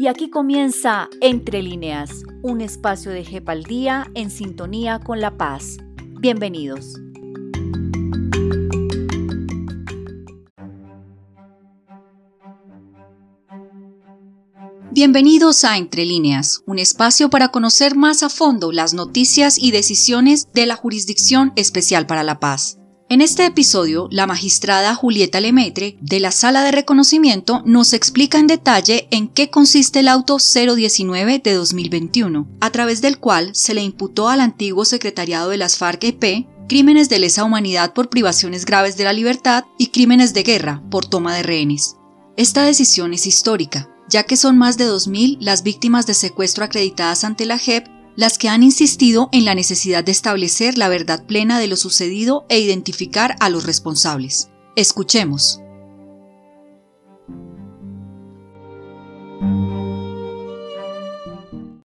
Y aquí comienza Entre líneas, un espacio de JEP al día en sintonía con la paz. Bienvenidos. Bienvenidos a Entre líneas, un espacio para conocer más a fondo las noticias y decisiones de la Jurisdicción Especial para la Paz. En este episodio, la magistrada Julieta Lemetre, de la Sala de Reconocimiento, nos explica en detalle en qué consiste el auto 019 de 2021, a través del cual se le imputó al antiguo secretariado de las FARC-EP crímenes de lesa humanidad por privaciones graves de la libertad y crímenes de guerra por toma de rehenes. Esta decisión es histórica, ya que son más de 2.000 las víctimas de secuestro acreditadas ante la JEP las que han insistido en la necesidad de establecer la verdad plena de lo sucedido e identificar a los responsables. Escuchemos.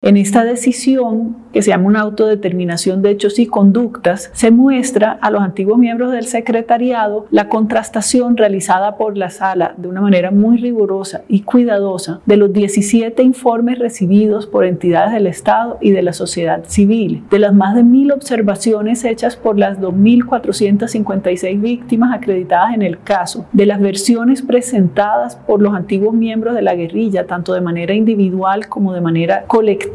En esta decisión, que se llama una autodeterminación de hechos y conductas, se muestra a los antiguos miembros del secretariado la contrastación realizada por la sala de una manera muy rigurosa y cuidadosa de los 17 informes recibidos por entidades del Estado y de la sociedad civil, de las más de mil observaciones hechas por las 2.456 víctimas acreditadas en el caso, de las versiones presentadas por los antiguos miembros de la guerrilla, tanto de manera individual como de manera colectiva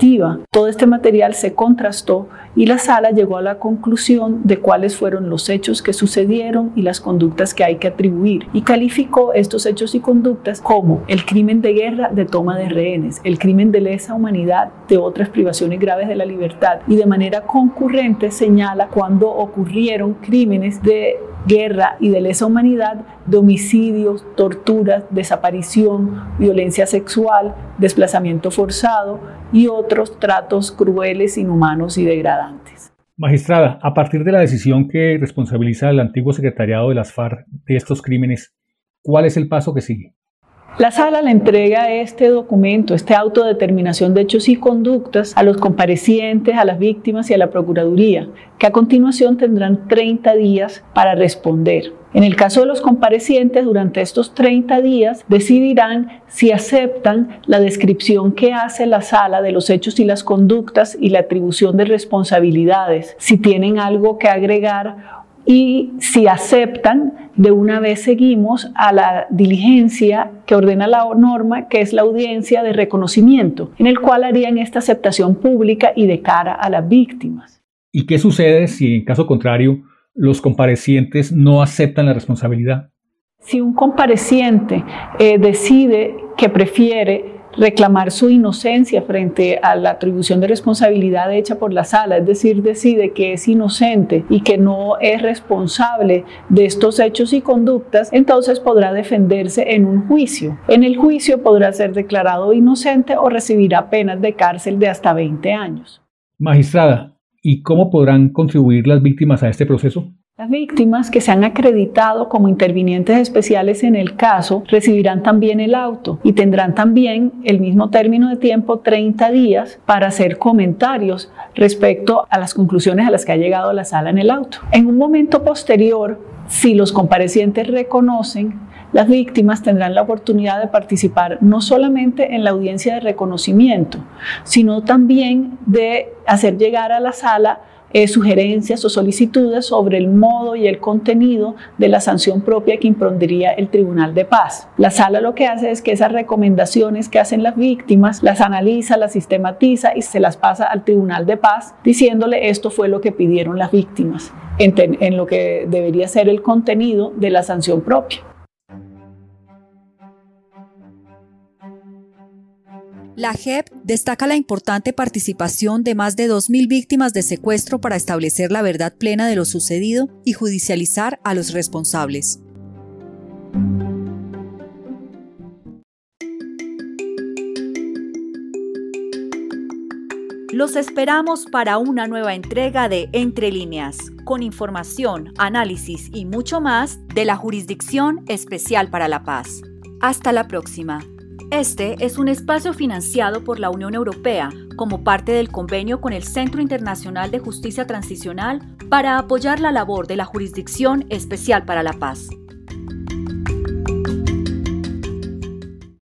todo este material se contrastó y la sala llegó a la conclusión de cuáles fueron los hechos que sucedieron y las conductas que hay que atribuir y calificó estos hechos y conductas como el crimen de guerra de toma de rehenes, el crimen de lesa humanidad de otras privaciones graves de la libertad y de manera concurrente señala cuando ocurrieron crímenes de guerra y de lesa humanidad homicidios, torturas, desaparición, violencia sexual, desplazamiento forzado y otros tratos crueles, inhumanos y degradantes. Magistrada, a partir de la decisión que responsabiliza al antiguo secretariado de las FARC de estos crímenes, ¿cuál es el paso que sigue? La sala le entrega este documento, esta autodeterminación de hechos y conductas a los comparecientes, a las víctimas y a la Procuraduría, que a continuación tendrán 30 días para responder. En el caso de los comparecientes, durante estos 30 días decidirán si aceptan la descripción que hace la sala de los hechos y las conductas y la atribución de responsabilidades, si tienen algo que agregar y si aceptan, de una vez seguimos a la diligencia que ordena la norma, que es la audiencia de reconocimiento, en el cual harían esta aceptación pública y de cara a las víctimas. ¿Y qué sucede si, en caso contrario, los comparecientes no aceptan la responsabilidad? Si un compareciente eh, decide que prefiere reclamar su inocencia frente a la atribución de responsabilidad hecha por la sala, es decir, decide que es inocente y que no es responsable de estos hechos y conductas, entonces podrá defenderse en un juicio. En el juicio podrá ser declarado inocente o recibirá penas de cárcel de hasta 20 años. Magistrada, ¿y cómo podrán contribuir las víctimas a este proceso? Las víctimas que se han acreditado como intervinientes especiales en el caso recibirán también el auto y tendrán también el mismo término de tiempo, 30 días, para hacer comentarios respecto a las conclusiones a las que ha llegado la sala en el auto. En un momento posterior, si los comparecientes reconocen, las víctimas tendrán la oportunidad de participar no solamente en la audiencia de reconocimiento, sino también de hacer llegar a la sala eh, sugerencias o solicitudes sobre el modo y el contenido de la sanción propia que impondría el Tribunal de Paz. La sala lo que hace es que esas recomendaciones que hacen las víctimas las analiza, las sistematiza y se las pasa al Tribunal de Paz diciéndole esto fue lo que pidieron las víctimas en lo que debería ser el contenido de la sanción propia. La JEP destaca la importante participación de más de 2.000 víctimas de secuestro para establecer la verdad plena de lo sucedido y judicializar a los responsables. Los esperamos para una nueva entrega de Entre líneas, con información, análisis y mucho más de la Jurisdicción Especial para la Paz. Hasta la próxima. Este es un espacio financiado por la Unión Europea como parte del convenio con el Centro Internacional de Justicia Transicional para apoyar la labor de la Jurisdicción Especial para la Paz.